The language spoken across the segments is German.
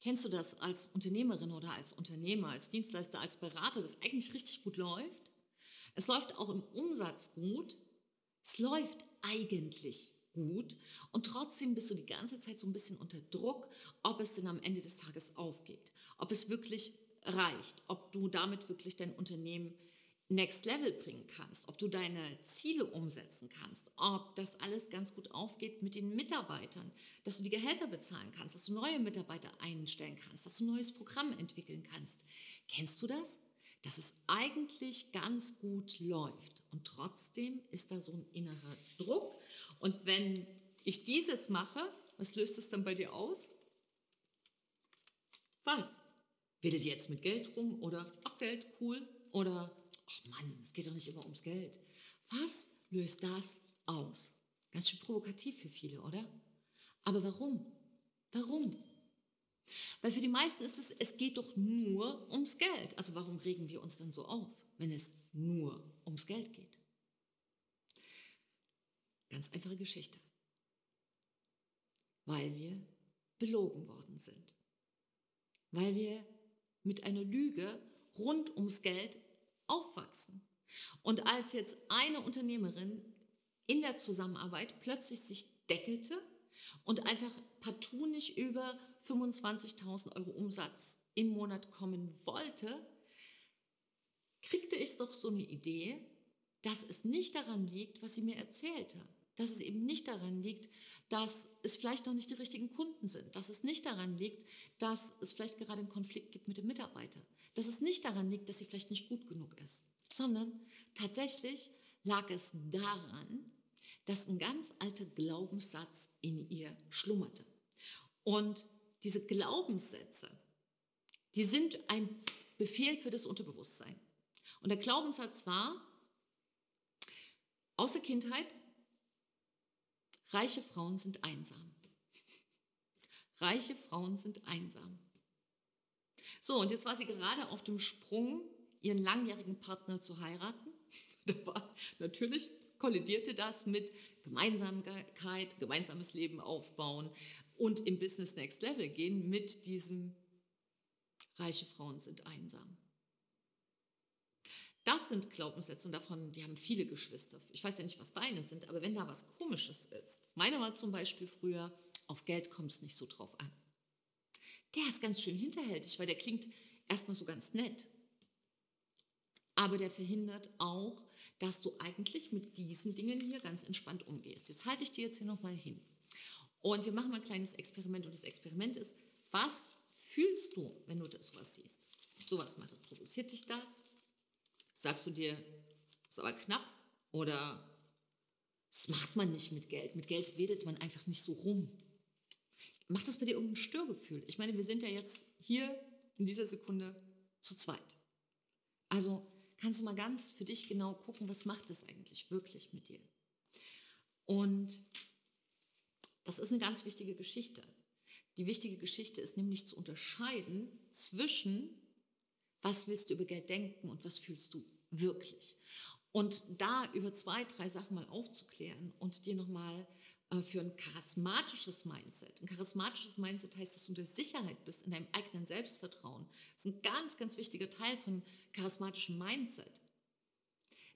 Kennst du das als Unternehmerin oder als Unternehmer, als Dienstleister, als Berater, das eigentlich richtig gut läuft? Es läuft auch im Umsatz gut. Es läuft eigentlich gut und trotzdem bist du die ganze Zeit so ein bisschen unter Druck, ob es denn am Ende des Tages aufgeht, ob es wirklich reicht, ob du damit wirklich dein Unternehmen Next Level bringen kannst, ob du deine Ziele umsetzen kannst, ob das alles ganz gut aufgeht mit den Mitarbeitern, dass du die Gehälter bezahlen kannst, dass du neue Mitarbeiter einstellen kannst, dass du ein neues Programm entwickeln kannst. Kennst du das? Dass es eigentlich ganz gut läuft und trotzdem ist da so ein innerer Druck. Und wenn ich dieses mache, was löst es dann bei dir aus? Was? Wedelt ihr jetzt mit Geld rum oder ach Geld, cool oder ach Mann, es geht doch nicht immer ums Geld. Was löst das aus? Ganz schön provokativ für viele, oder? Aber warum? Warum? Weil für die meisten ist es, es geht doch nur ums Geld. Also warum regen wir uns dann so auf, wenn es nur ums Geld geht? Ganz einfache Geschichte. Weil wir belogen worden sind. Weil wir mit einer Lüge rund ums Geld aufwachsen. Und als jetzt eine Unternehmerin in der Zusammenarbeit plötzlich sich deckelte und einfach partout nicht über 25.000 Euro Umsatz im Monat kommen wollte, kriegte ich doch so eine Idee, dass es nicht daran liegt, was sie mir erzählte. Dass es eben nicht daran liegt, dass es vielleicht noch nicht die richtigen Kunden sind. Dass es nicht daran liegt, dass es vielleicht gerade einen Konflikt gibt mit dem Mitarbeiter dass es nicht daran liegt, dass sie vielleicht nicht gut genug ist, sondern tatsächlich lag es daran, dass ein ganz alter Glaubenssatz in ihr schlummerte. Und diese Glaubenssätze, die sind ein Befehl für das Unterbewusstsein. Und der Glaubenssatz war, aus der Kindheit, reiche Frauen sind einsam. Reiche Frauen sind einsam. So, und jetzt war sie gerade auf dem Sprung, ihren langjährigen Partner zu heiraten. Da war natürlich kollidierte das mit Gemeinsamkeit, gemeinsames Leben aufbauen und im Business Next Level gehen mit diesem reiche Frauen sind einsam. Das sind Glaubenssätze und davon, die haben viele Geschwister. Ich weiß ja nicht, was deine sind, aber wenn da was Komisches ist. Meine war zum Beispiel früher, auf Geld kommt es nicht so drauf an der ist ganz schön hinterhältig, weil der klingt erstmal so ganz nett. Aber der verhindert auch, dass du eigentlich mit diesen Dingen hier ganz entspannt umgehst. Jetzt halte ich dir jetzt hier nochmal hin. Und wir machen mal ein kleines Experiment. Und das Experiment ist, was fühlst du, wenn du das sowas siehst? Sowas mache. Provoziert dich das? Sagst du dir, ist aber knapp? Oder das macht man nicht mit Geld. Mit Geld wedelt man einfach nicht so rum. Macht das bei dir irgendein Störgefühl? Ich meine, wir sind ja jetzt hier in dieser Sekunde zu zweit. Also kannst du mal ganz für dich genau gucken, was macht es eigentlich wirklich mit dir? Und das ist eine ganz wichtige Geschichte. Die wichtige Geschichte ist nämlich zu unterscheiden zwischen, was willst du über Geld denken und was fühlst du wirklich. Und da über zwei, drei Sachen mal aufzuklären und dir nochmal für ein charismatisches Mindset. Ein charismatisches Mindset heißt, dass du in der Sicherheit bist, in deinem eigenen Selbstvertrauen. Das ist ein ganz, ganz wichtiger Teil von charismatischem Mindset.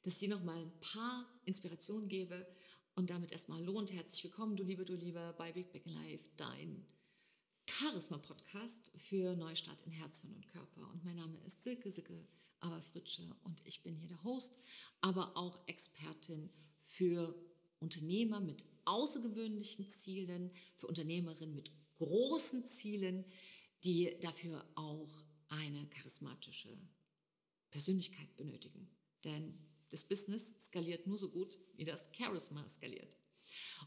Dass ich dir noch mal ein paar Inspirationen gebe und damit erstmal und herzlich willkommen, du Liebe, du Lieber, bei Big Bang Life, dein Charisma-Podcast für Neustart in Herz, und Körper. Und mein Name ist Silke Silke Aberfritsche und ich bin hier der Host, aber auch Expertin für Unternehmer mit außergewöhnlichen Zielen, für Unternehmerinnen mit großen Zielen, die dafür auch eine charismatische Persönlichkeit benötigen. Denn das Business skaliert nur so gut, wie das Charisma skaliert.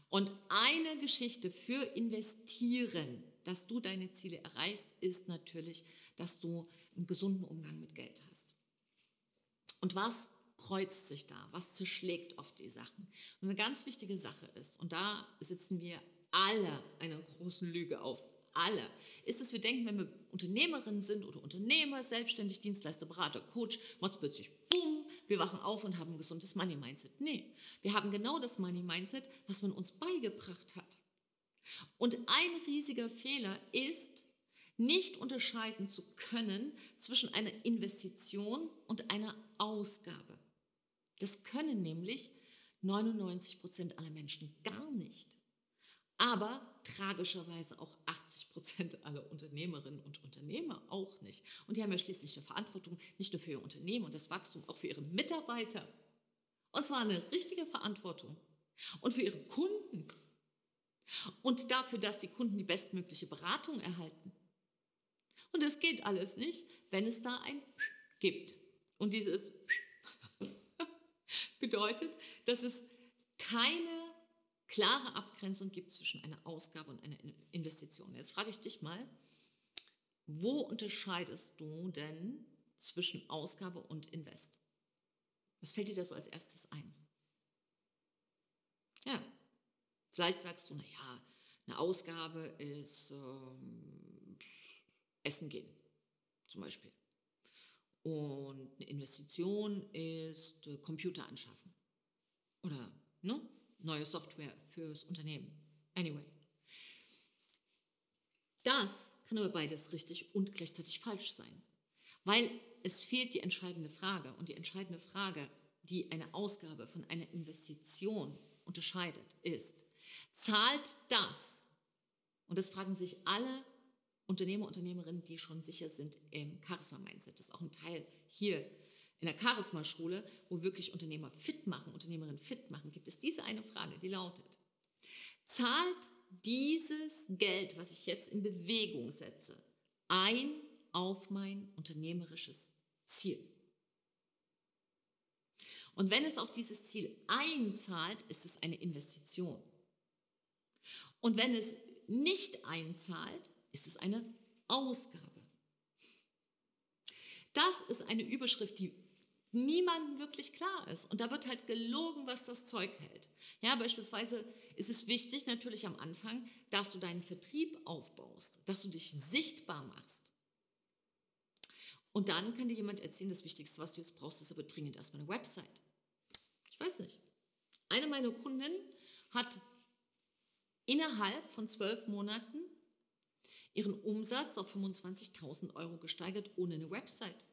Und eine Geschichte für Investieren, dass du deine Ziele erreichst, ist natürlich, dass du einen gesunden Umgang mit Geld hast. Und was kreuzt sich da? Was zerschlägt oft die Sachen? Und eine ganz wichtige Sache ist, und da sitzen wir alle einer großen Lüge auf, alle, ist, dass wir denken, wenn wir Unternehmerinnen sind oder Unternehmer, selbstständig, Dienstleister, Berater, Coach, macht plötzlich bumm, wir wachen auf und haben ein gesundes Money-Mindset. Nee, wir haben genau das Money-Mindset, was man uns beigebracht hat. Und ein riesiger Fehler ist, nicht unterscheiden zu können zwischen einer Investition und einer Ausgabe. Das können nämlich 99 Prozent aller Menschen gar nicht. Aber tragischerweise auch 80 Prozent aller Unternehmerinnen und Unternehmer auch nicht. Und die haben ja schließlich eine Verantwortung, nicht nur für ihr Unternehmen und das Wachstum, auch für ihre Mitarbeiter. Und zwar eine richtige Verantwortung. Und für ihre Kunden. Und dafür, dass die Kunden die bestmögliche Beratung erhalten. Und es geht alles nicht, wenn es da ein gibt. Und dieses bedeutet, dass es keine klare Abgrenzung gibt zwischen einer Ausgabe und einer Investition. Jetzt frage ich dich mal, wo unterscheidest du denn zwischen Ausgabe und Invest? Was fällt dir da so als erstes ein? Ja, vielleicht sagst du, naja, eine Ausgabe ist ähm, Essen gehen, zum Beispiel. Und eine Investition ist äh, Computer anschaffen. Oder ne, neue Software fürs Unternehmen. Anyway. Das kann aber beides richtig und gleichzeitig falsch sein. Weil es fehlt die entscheidende Frage. Und die entscheidende Frage, die eine Ausgabe von einer Investition unterscheidet, ist, zahlt das, und das fragen sich alle Unternehmer, Unternehmerinnen, die schon sicher sind im Charisma-Mindset. Das ist auch ein Teil hier in der Charisma-Schule, wo wirklich Unternehmer fit machen, Unternehmerinnen fit machen, gibt es diese eine Frage, die lautet, zahlt dieses Geld, was ich jetzt in Bewegung setze, ein auf mein unternehmerisches Ziel? Und wenn es auf dieses Ziel einzahlt, ist es eine Investition. Und wenn es nicht einzahlt, ist es eine Ausgabe. Das ist eine Überschrift, die niemandem wirklich klar ist. Und da wird halt gelogen, was das Zeug hält. Ja, beispielsweise ist es wichtig natürlich am Anfang, dass du deinen Vertrieb aufbaust, dass du dich sichtbar machst. Und dann kann dir jemand erzählen, das Wichtigste, was du jetzt brauchst, ist aber dringend erstmal eine Website. Ich weiß nicht. Eine meiner Kundinnen hat innerhalb von zwölf Monaten ihren Umsatz auf 25.000 Euro gesteigert ohne eine Website.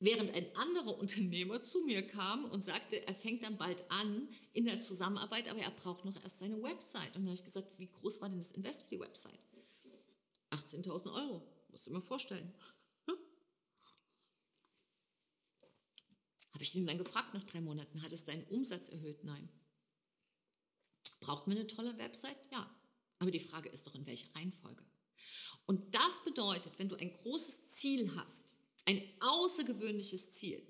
Während ein anderer Unternehmer zu mir kam und sagte, er fängt dann bald an in der Zusammenarbeit, aber er braucht noch erst seine Website. Und dann habe ich gesagt, wie groß war denn das Invest für die Website? 18.000 Euro, musst du dir mal vorstellen. Habe ich ihn dann gefragt nach drei Monaten, hat es deinen Umsatz erhöht? Nein. Braucht man eine tolle Website? Ja. Aber die Frage ist doch, in welcher Reihenfolge. Und das bedeutet, wenn du ein großes Ziel hast, ein außergewöhnliches Ziel,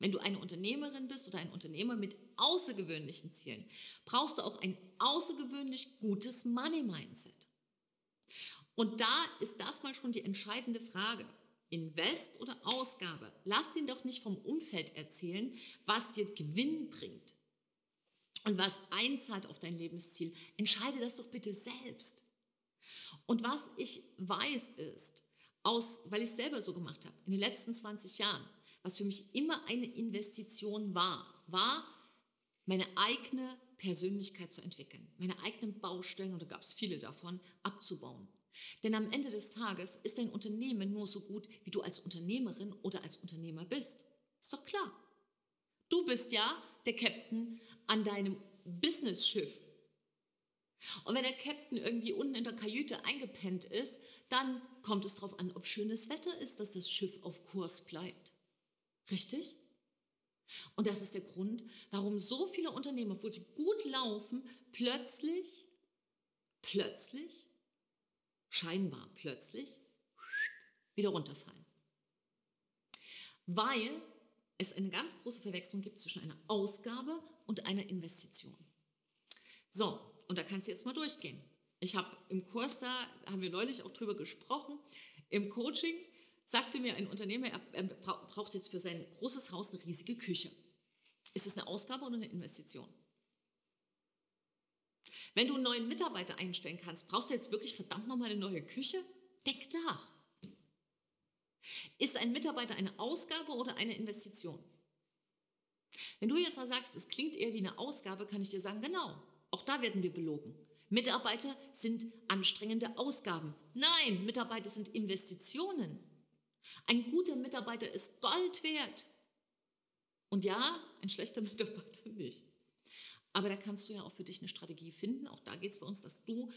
wenn du eine Unternehmerin bist oder ein Unternehmer mit außergewöhnlichen Zielen, brauchst du auch ein außergewöhnlich gutes Money-Mindset. Und da ist das mal schon die entscheidende Frage. Invest oder Ausgabe? Lass ihn doch nicht vom Umfeld erzählen, was dir Gewinn bringt und was einzahlt auf dein Lebensziel. Entscheide das doch bitte selbst. Und was ich weiß ist, aus, weil ich selber so gemacht habe, in den letzten 20 Jahren, was für mich immer eine Investition war, war meine eigene Persönlichkeit zu entwickeln, meine eigenen Baustellen, da gab es viele davon, abzubauen. Denn am Ende des Tages ist dein Unternehmen nur so gut, wie du als Unternehmerin oder als Unternehmer bist. Ist doch klar. Du bist ja der Captain an deinem Business-Schiff. Und wenn der Captain irgendwie unten in der Kajüte eingepennt ist, dann kommt es darauf an, ob schönes Wetter ist, dass das Schiff auf Kurs bleibt. Richtig? Und das ist der Grund, warum so viele Unternehmen, obwohl sie gut laufen, plötzlich, plötzlich, scheinbar plötzlich, wieder runterfallen. Weil es eine ganz große Verwechslung gibt zwischen einer Ausgabe und einer Investition. So, und da kannst du jetzt mal durchgehen. Ich habe im Kurs da, haben wir neulich auch drüber gesprochen, im Coaching sagte mir ein Unternehmer, er braucht jetzt für sein großes Haus eine riesige Küche. Ist das eine Ausgabe oder eine Investition? Wenn du einen neuen Mitarbeiter einstellen kannst, brauchst du jetzt wirklich verdammt nochmal eine neue Küche? Denk nach. Ist ein Mitarbeiter eine Ausgabe oder eine Investition? Wenn du jetzt mal sagst, es klingt eher wie eine Ausgabe, kann ich dir sagen, genau, auch da werden wir belogen. Mitarbeiter sind anstrengende Ausgaben. Nein, Mitarbeiter sind Investitionen. Ein guter Mitarbeiter ist Gold wert. Und ja, ein schlechter Mitarbeiter nicht. Aber da kannst du ja auch für dich eine Strategie finden. Auch da geht es bei uns, dass du,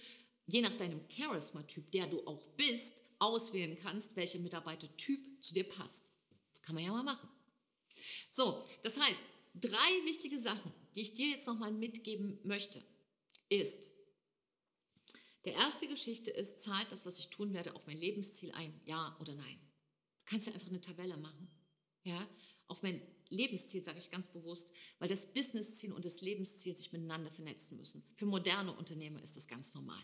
je nach deinem Charisma-Typ, der du auch bist, auswählen kannst, welcher Mitarbeitertyp zu dir passt. Kann man ja mal machen. So, das heißt, drei wichtige Sachen, die ich dir jetzt nochmal mitgeben möchte, ist, der erste Geschichte ist, zahlt das, was ich tun werde, auf mein Lebensziel ein, ja oder nein. Du kannst ja einfach eine Tabelle machen. Ja, auf mein Lebensziel sage ich ganz bewusst, weil das Businessziel und das Lebensziel sich miteinander vernetzen müssen. Für moderne Unternehmer ist das ganz normal.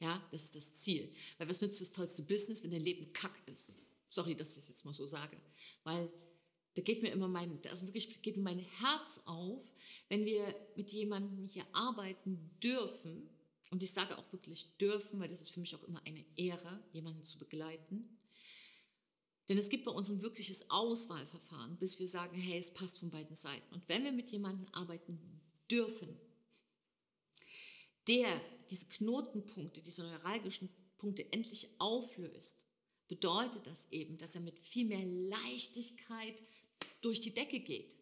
Ja, das ist das Ziel. Weil was nützt das tollste Business, wenn dein Leben kack ist? Sorry, dass ich das jetzt mal so sage. Weil da geht mir immer mein, also wirklich geht mir mein Herz auf, wenn wir mit jemandem hier arbeiten dürfen. Und ich sage auch wirklich dürfen, weil das ist für mich auch immer eine Ehre, jemanden zu begleiten. Denn es gibt bei uns ein wirkliches Auswahlverfahren, bis wir sagen, hey, es passt von beiden Seiten. Und wenn wir mit jemandem arbeiten dürfen, der diese Knotenpunkte, diese neuralgischen Punkte endlich auflöst, bedeutet das eben, dass er mit viel mehr Leichtigkeit durch die Decke geht.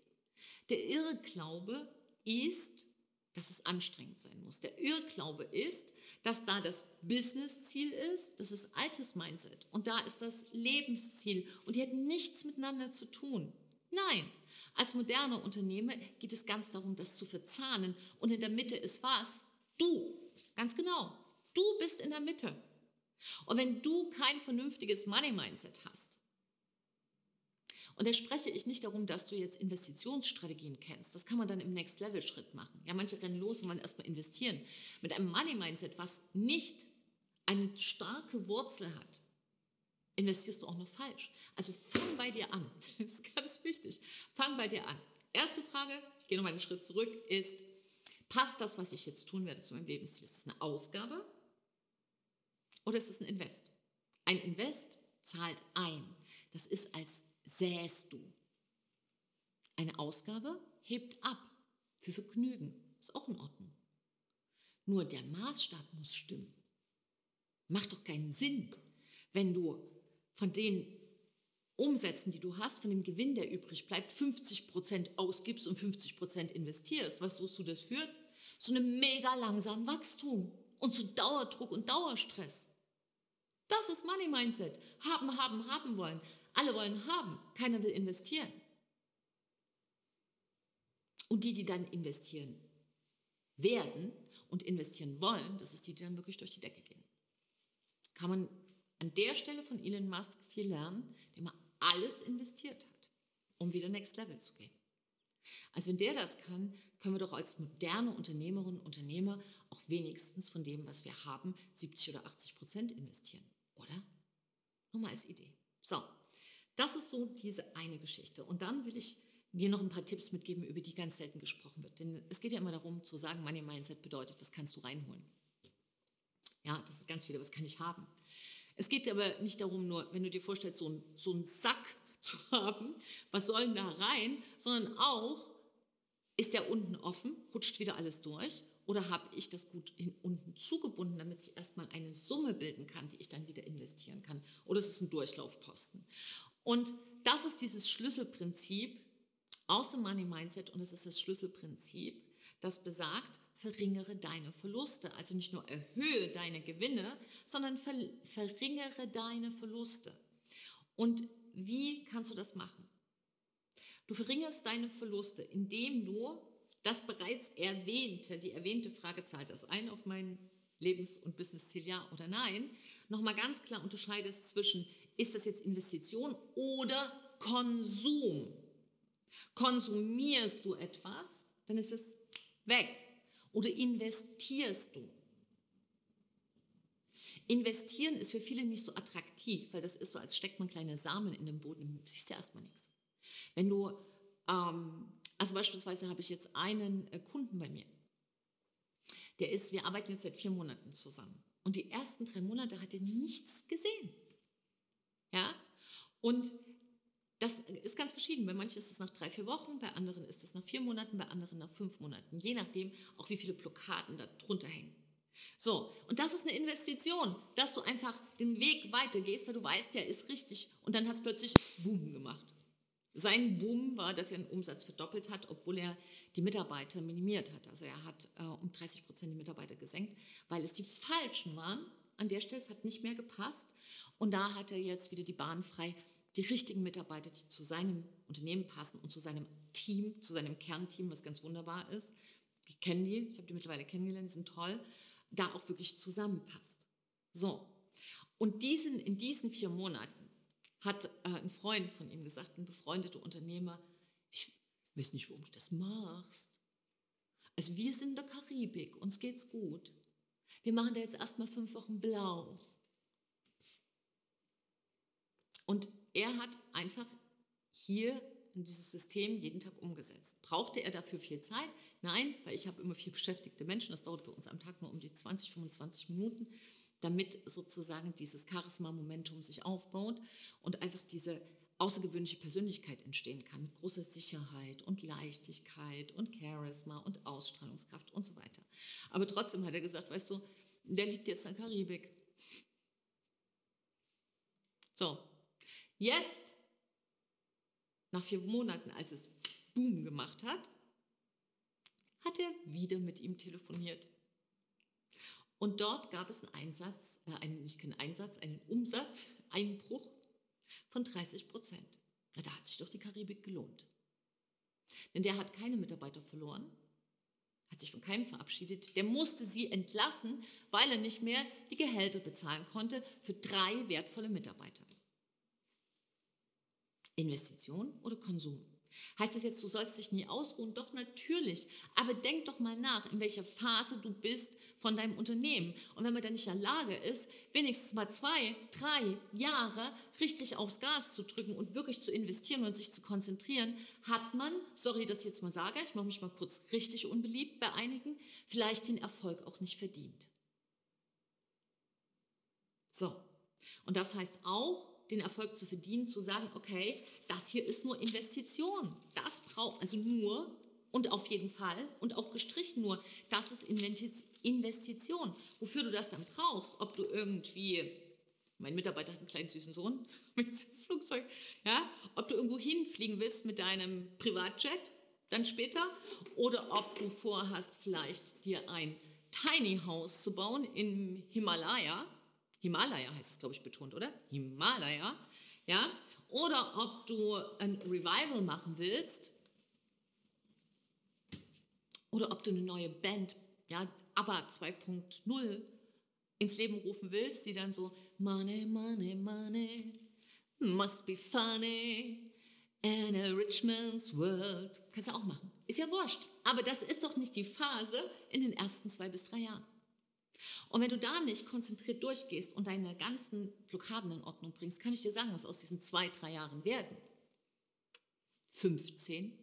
Der Irrglaube ist, dass es anstrengend sein muss. Der Irrglaube ist, dass da das Businessziel ist, das ist altes Mindset und da ist das Lebensziel und die hätten nichts miteinander zu tun. Nein, als moderner Unternehmer geht es ganz darum, das zu verzahnen und in der Mitte ist was? Du, ganz genau. Du bist in der Mitte. Und wenn du kein vernünftiges Money-Mindset hast, und da spreche ich nicht darum, dass du jetzt Investitionsstrategien kennst. Das kann man dann im Next-Level-Schritt machen. Ja, manche rennen los und wollen erstmal investieren. Mit einem Money-Mindset, was nicht eine starke Wurzel hat, investierst du auch noch falsch. Also fang bei dir an. Das ist ganz wichtig. Fang bei dir an. Erste Frage, ich gehe noch mal einen Schritt zurück, ist, passt das, was ich jetzt tun werde, zu meinem Lebensziel? Ist das eine Ausgabe oder ist es ein Invest? Ein Invest zahlt ein. Das ist als säst du. Eine Ausgabe hebt ab für Vergnügen. Ist auch in Ordnung. Nur der Maßstab muss stimmen. Macht doch keinen Sinn, wenn du von den Umsätzen, die du hast, von dem Gewinn, der übrig bleibt, 50% ausgibst und 50% investierst. Was wozu das führt? Zu einem mega langsamen Wachstum und zu Dauerdruck und Dauerstress. Das ist Money Mindset. Haben, haben, haben wollen. Alle wollen haben, keiner will investieren. Und die, die dann investieren werden und investieren wollen, das ist die, die dann wirklich durch die Decke gehen. Kann man an der Stelle von Elon Musk viel lernen, der mal alles investiert hat, um wieder Next Level zu gehen. Also wenn der das kann, können wir doch als moderne Unternehmerinnen und Unternehmer auch wenigstens von dem, was wir haben, 70 oder 80 Prozent investieren, oder? Nur mal als Idee. So, das ist so diese eine Geschichte. Und dann will ich dir noch ein paar Tipps mitgeben, über die ganz selten gesprochen wird. Denn es geht ja immer darum zu sagen, Money Mindset bedeutet, was kannst du reinholen? Ja, das ist ganz viel, was kann ich haben? Es geht aber nicht darum, nur, wenn du dir vorstellst, so, ein, so einen Sack zu haben, was soll denn da rein, sondern auch, ist der unten offen, rutscht wieder alles durch oder habe ich das gut unten zugebunden, damit sich erstmal eine Summe bilden kann, die ich dann wieder investieren kann? Oder ist es ein Durchlaufposten? Und das ist dieses Schlüsselprinzip aus dem Money Mindset und es ist das Schlüsselprinzip, das besagt, verringere deine Verluste. Also nicht nur erhöhe deine Gewinne, sondern ver verringere deine Verluste. Und wie kannst du das machen? Du verringerst deine Verluste, indem du das bereits erwähnte, die erwähnte Frage zahlt das ein auf mein Lebens- und Businessziel, ja oder nein, nochmal ganz klar unterscheidest zwischen ist das jetzt Investition oder Konsum? Konsumierst du etwas, dann ist es weg. Oder investierst du? Investieren ist für viele nicht so attraktiv, weil das ist so, als steckt man kleine Samen in den Boden, siehst du erstmal nichts. Wenn du, ähm, also beispielsweise habe ich jetzt einen äh, Kunden bei mir, der ist, wir arbeiten jetzt seit vier Monaten zusammen. Und die ersten drei Monate hat er nichts gesehen. Ja? Und das ist ganz verschieden. Bei manchen ist es nach drei, vier Wochen, bei anderen ist es nach vier Monaten, bei anderen nach fünf Monaten. Je nachdem, auch wie viele Blockaden da drunter hängen. So, und das ist eine Investition, dass du einfach den Weg weitergehst, weil du weißt, ja, ist richtig. Und dann hat es plötzlich Boom gemacht. Sein Boom war, dass er den Umsatz verdoppelt hat, obwohl er die Mitarbeiter minimiert hat. Also er hat äh, um 30 Prozent die Mitarbeiter gesenkt, weil es die falschen waren. An der Stelle, es hat nicht mehr gepasst. Und da hat er jetzt wieder die Bahn frei, die richtigen Mitarbeiter, die zu seinem Unternehmen passen und zu seinem Team, zu seinem Kernteam, was ganz wunderbar ist. Ich kenne die, ich habe die mittlerweile kennengelernt, die sind toll, da auch wirklich zusammenpasst. So. Und diesen, in diesen vier Monaten hat äh, ein Freund von ihm gesagt, ein befreundeter Unternehmer, ich weiß nicht, warum du das machst. Also wir sind in der Karibik, uns geht's gut. Wir machen da jetzt erstmal fünf Wochen blau. Und er hat einfach hier in dieses System jeden Tag umgesetzt. Brauchte er dafür viel Zeit? Nein, weil ich habe immer vier beschäftigte Menschen. Das dauert bei uns am Tag nur um die 20, 25 Minuten, damit sozusagen dieses Charisma-Momentum sich aufbaut und einfach diese außergewöhnliche Persönlichkeit entstehen kann mit großer Sicherheit und Leichtigkeit und Charisma und Ausstrahlungskraft und so weiter. Aber trotzdem hat er gesagt, weißt du, der liegt jetzt in der Karibik. So, jetzt nach vier Monaten, als es Boom gemacht hat, hat er wieder mit ihm telefoniert. Und dort gab es einen Einsatz, äh, einen, nicht keinen Einsatz, einen Umsatzeinbruch von 30 Prozent. Na, da hat sich doch die Karibik gelohnt. Denn der hat keine Mitarbeiter verloren, hat sich von keinem verabschiedet. Der musste sie entlassen, weil er nicht mehr die Gehälter bezahlen konnte für drei wertvolle Mitarbeiter. Investition oder Konsum? Heißt das jetzt, du sollst dich nie ausruhen? Doch natürlich. Aber denk doch mal nach, in welcher Phase du bist von deinem Unternehmen. Und wenn man dann nicht in der Lage ist, wenigstens mal zwei, drei Jahre richtig aufs Gas zu drücken und wirklich zu investieren und sich zu konzentrieren, hat man, sorry, dass ich jetzt mal sage, ich mache mich mal kurz richtig unbeliebt bei einigen, vielleicht den Erfolg auch nicht verdient. So. Und das heißt auch, den Erfolg zu verdienen, zu sagen, okay, das hier ist nur Investition. Das braucht, also nur und auf jeden Fall und auch gestrichen nur, das ist Investition. Wofür du das dann brauchst, ob du irgendwie, mein Mitarbeiter hat einen kleinen süßen Sohn mit Flugzeug, ja, ob du irgendwo hinfliegen willst mit deinem Privatjet, dann später, oder ob du vorhast, vielleicht dir ein Tiny House zu bauen im Himalaya, Himalaya heißt es, glaube ich, betont, oder? Himalaya, ja? Oder ob du ein Revival machen willst oder ob du eine neue Band, ja, ABBA 2.0 ins Leben rufen willst, die dann so Money, Money, Money, must be funny, in a rich man's world. Kannst du auch machen. Ist ja wurscht. Aber das ist doch nicht die Phase in den ersten zwei bis drei Jahren. Und wenn du da nicht konzentriert durchgehst und deine ganzen Blockaden in Ordnung bringst, kann ich dir sagen, was aus diesen zwei, drei Jahren werden. 15.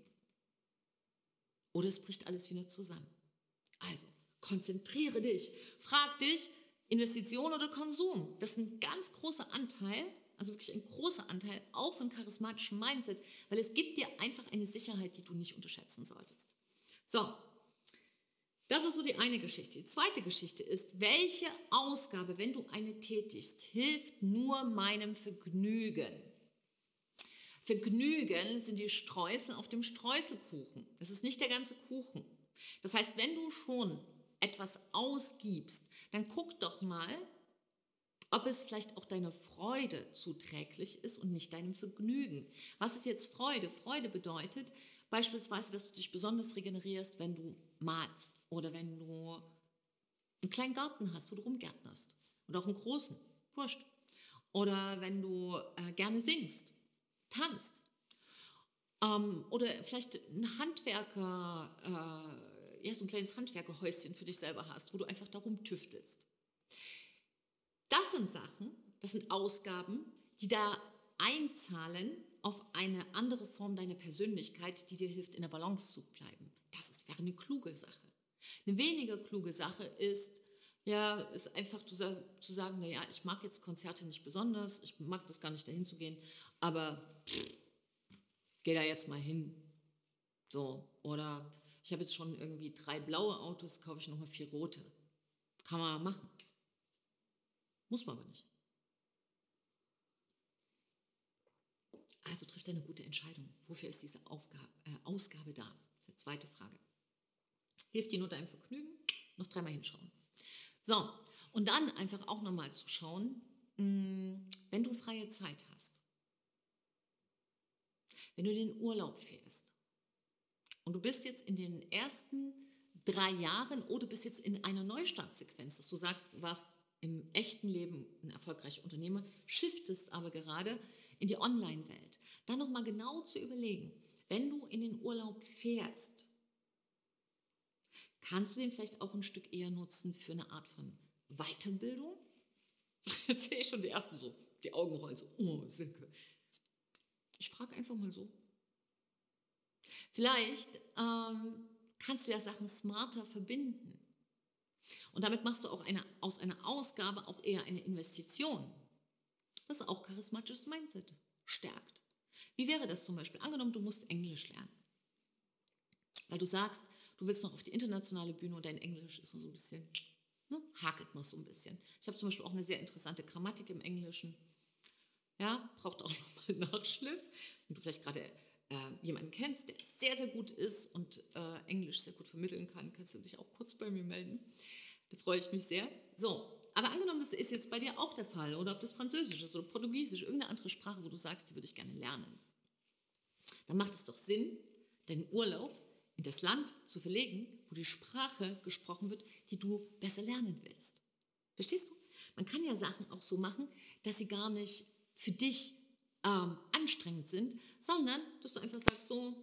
Oder es bricht alles wieder zusammen. Also, konzentriere dich. Frag dich, Investition oder Konsum. Das ist ein ganz großer Anteil, also wirklich ein großer Anteil auch von charismatischem Mindset, weil es gibt dir einfach eine Sicherheit, die du nicht unterschätzen solltest. So, das ist so die eine Geschichte. Die zweite Geschichte ist, welche Ausgabe, wenn du eine tätigst, hilft nur meinem Vergnügen? Vergnügen sind die Streusel auf dem Streuselkuchen. Das ist nicht der ganze Kuchen. Das heißt, wenn du schon etwas ausgibst, dann guck doch mal, ob es vielleicht auch deiner Freude zuträglich ist und nicht deinem Vergnügen. Was ist jetzt Freude? Freude bedeutet, Beispielsweise, dass du dich besonders regenerierst, wenn du malst oder wenn du einen kleinen Garten hast, wo du rumgärtnerst. Oder auch einen großen, wurscht. Oder wenn du äh, gerne singst, tanzt. Ähm, oder vielleicht ein Handwerker, äh, ja, so ein kleines Handwerkerhäuschen für dich selber hast, wo du einfach darum tüftelst. Das sind Sachen, das sind Ausgaben, die da einzahlen auf eine andere Form deiner Persönlichkeit, die dir hilft, in der Balance zu bleiben. Das wäre eine kluge Sache. Eine weniger kluge Sache ist, ja, ist einfach zu, zu sagen, naja, ich mag jetzt Konzerte nicht besonders, ich mag das gar nicht dahin zu gehen, aber geh da jetzt mal hin. So, oder ich habe jetzt schon irgendwie drei blaue Autos, kaufe ich nochmal vier rote. Kann man machen. Muss man aber nicht. Also trifft eine gute Entscheidung. Wofür ist diese Aufgabe, äh, Ausgabe da? Das ist die zweite Frage. Hilft dir nur deinem Vergnügen? Noch dreimal hinschauen. So, und dann einfach auch nochmal zu schauen, mh, mm, wenn du freie Zeit hast, wenn du den Urlaub fährst und du bist jetzt in den ersten drei Jahren oder bist jetzt in einer Neustartsequenz, dass du sagst, du warst im echten Leben ein erfolgreicher Unternehmer, shiftest aber gerade in die Online-Welt. Dann nochmal genau zu überlegen, wenn du in den Urlaub fährst, kannst du den vielleicht auch ein Stück eher nutzen für eine Art von Weiterbildung? Jetzt sehe ich schon die ersten so, die Augen rollen so, oh Silke. Ich frage einfach mal so. Vielleicht ähm, kannst du ja Sachen smarter verbinden. Und damit machst du auch eine, aus einer Ausgabe auch eher eine Investition. Ist auch charismatisches Mindset stärkt. Wie wäre das zum Beispiel? Angenommen, du musst Englisch lernen. Weil du sagst, du willst noch auf die internationale Bühne und dein Englisch ist so ein bisschen, ne, hakelt noch so ein bisschen. Ich habe zum Beispiel auch eine sehr interessante Grammatik im Englischen. Ja, braucht auch nochmal Nachschliff. Wenn du vielleicht gerade äh, jemanden kennst, der sehr, sehr gut ist und äh, Englisch sehr gut vermitteln kann, kannst du dich auch kurz bei mir melden. Da freue ich mich sehr. So, aber angenommen, das ist jetzt bei dir auch der Fall, oder ob das Französisch ist oder Portugiesisch, irgendeine andere Sprache, wo du sagst, die würde ich gerne lernen, dann macht es doch Sinn, deinen Urlaub in das Land zu verlegen, wo die Sprache gesprochen wird, die du besser lernen willst. Verstehst du? Man kann ja Sachen auch so machen, dass sie gar nicht für dich ähm, anstrengend sind, sondern dass du einfach sagst, so,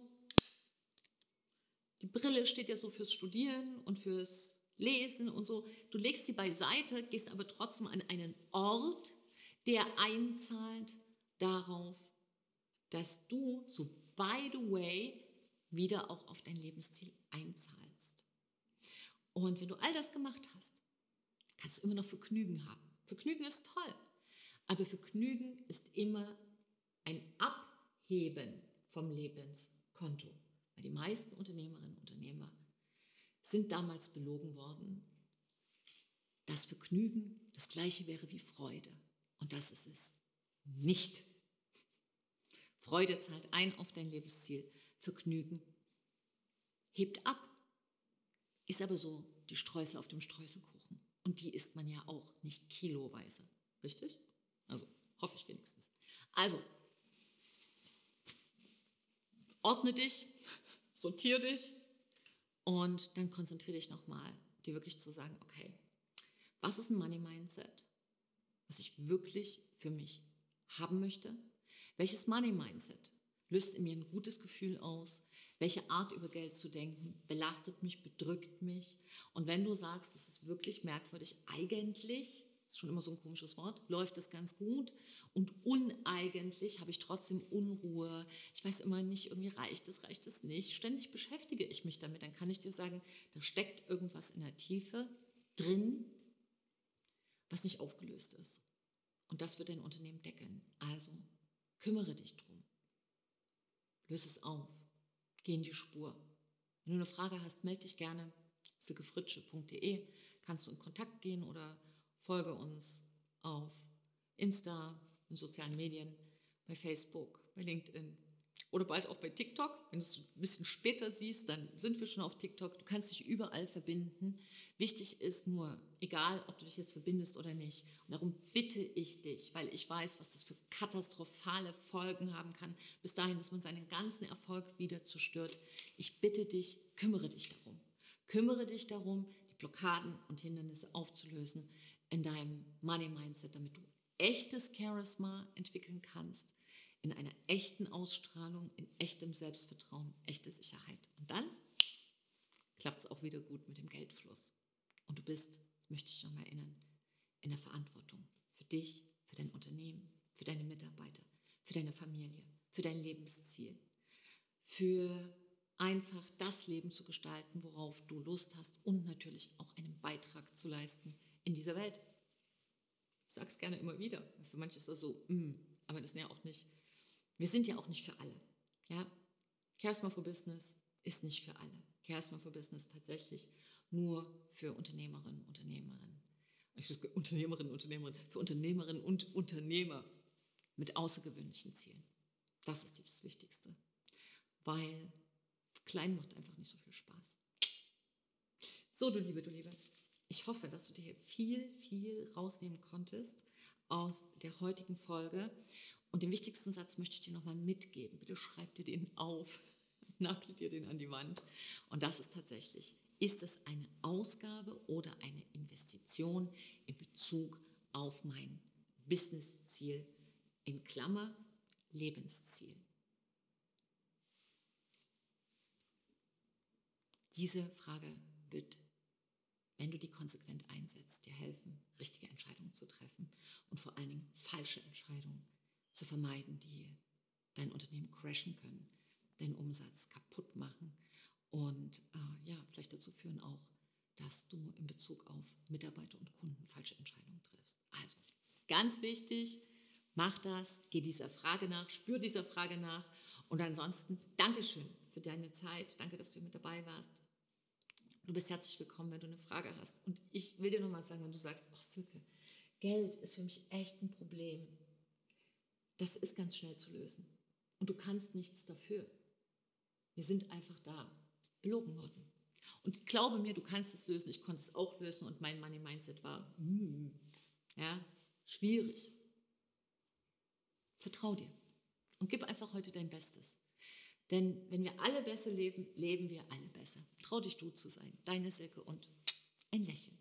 die Brille steht ja so fürs Studieren und fürs Lesen und so. Du legst sie beiseite, gehst aber trotzdem an einen Ort, der einzahlt darauf, dass du, so by the way, wieder auch auf dein Lebensziel einzahlst. Und wenn du all das gemacht hast, kannst du immer noch Vergnügen haben. Vergnügen ist toll, aber Vergnügen ist immer ein Abheben vom Lebenskonto. Weil die meisten Unternehmerinnen und Unternehmer sind damals belogen worden. Das Vergnügen das gleiche wäre wie Freude. Und das ist es nicht. Freude zahlt ein auf dein Lebensziel. Vergnügen hebt ab. Ist aber so die Streusel auf dem Streuselkuchen. Und die isst man ja auch nicht kiloweise. Richtig? Also hoffe ich wenigstens. Also, ordne dich, sortiere dich, und dann konzentriere dich nochmal, dir wirklich zu sagen, okay, was ist ein Money Mindset, was ich wirklich für mich haben möchte? Welches Money Mindset löst in mir ein gutes Gefühl aus? Welche Art über Geld zu denken belastet mich, bedrückt mich? Und wenn du sagst, das ist wirklich merkwürdig, eigentlich ist schon immer so ein komisches Wort, läuft es ganz gut und uneigentlich habe ich trotzdem Unruhe. Ich weiß immer nicht, irgendwie reicht es, reicht es nicht. Ständig beschäftige ich mich damit. Dann kann ich dir sagen, da steckt irgendwas in der Tiefe drin, was nicht aufgelöst ist. Und das wird dein Unternehmen deckeln. Also kümmere dich drum. Löse es auf. Geh in die Spur. Wenn du eine Frage hast, melde dich gerne. silkefritsche.de kannst du in Kontakt gehen oder Folge uns auf Insta, in sozialen Medien, bei Facebook, bei LinkedIn oder bald auch bei TikTok. Wenn du es ein bisschen später siehst, dann sind wir schon auf TikTok. Du kannst dich überall verbinden. Wichtig ist nur, egal ob du dich jetzt verbindest oder nicht, und darum bitte ich dich, weil ich weiß, was das für katastrophale Folgen haben kann, bis dahin, dass man seinen ganzen Erfolg wieder zerstört. Ich bitte dich, kümmere dich darum. Kümmere dich darum, die Blockaden und Hindernisse aufzulösen in deinem Money Mindset, damit du echtes Charisma entwickeln kannst, in einer echten Ausstrahlung, in echtem Selbstvertrauen, echte Sicherheit. Und dann klappt es auch wieder gut mit dem Geldfluss. Und du bist, das möchte ich noch mal erinnern, in der Verantwortung für dich, für dein Unternehmen, für deine Mitarbeiter, für deine Familie, für dein Lebensziel, für einfach das Leben zu gestalten, worauf du Lust hast und natürlich auch einen Beitrag zu leisten in dieser Welt. Ich sage es gerne immer wieder. Für manche ist das so, mm, aber das ist ja auch nicht, wir sind ja auch nicht für alle. Ja? Charisma for Business ist nicht für alle. Charisma for Business tatsächlich nur für Unternehmerinnen, Unternehmerinnen. Ich Unternehmerinnen, Unternehmerinnen, für Unternehmerinnen und Unternehmer mit außergewöhnlichen Zielen. Das ist das Wichtigste. Weil klein macht einfach nicht so viel Spaß. So, du Liebe, du Liebe. Ich hoffe, dass du dir viel, viel rausnehmen konntest aus der heutigen Folge. Und den wichtigsten Satz möchte ich dir nochmal mitgeben. Bitte schreib dir den auf, nagel dir den an die Wand. Und das ist tatsächlich, ist es eine Ausgabe oder eine Investition in Bezug auf mein Businessziel in Klammer Lebensziel? Diese Frage wird wenn du die konsequent einsetzt, dir helfen, richtige Entscheidungen zu treffen und vor allen Dingen falsche Entscheidungen zu vermeiden, die dein Unternehmen crashen können, deinen Umsatz kaputt machen und äh, ja, vielleicht dazu führen auch, dass du in Bezug auf Mitarbeiter und Kunden falsche Entscheidungen triffst. Also, ganz wichtig, mach das, geh dieser Frage nach, spür dieser Frage nach und ansonsten Dankeschön für deine Zeit, danke, dass du mit dabei warst. Du bist herzlich willkommen, wenn du eine Frage hast. Und ich will dir nochmal sagen, wenn du sagst, ach Silke, Geld ist für mich echt ein Problem. Das ist ganz schnell zu lösen. Und du kannst nichts dafür. Wir sind einfach da, belogen worden. Und glaube mir, du kannst es lösen. Ich konnte es auch lösen und mein Money Mindset war, mm, ja, schwierig. Vertrau dir und gib einfach heute dein Bestes. Denn wenn wir alle besser leben, leben wir alle besser. Trau dich du zu sein. Deine Silke und ein Lächeln.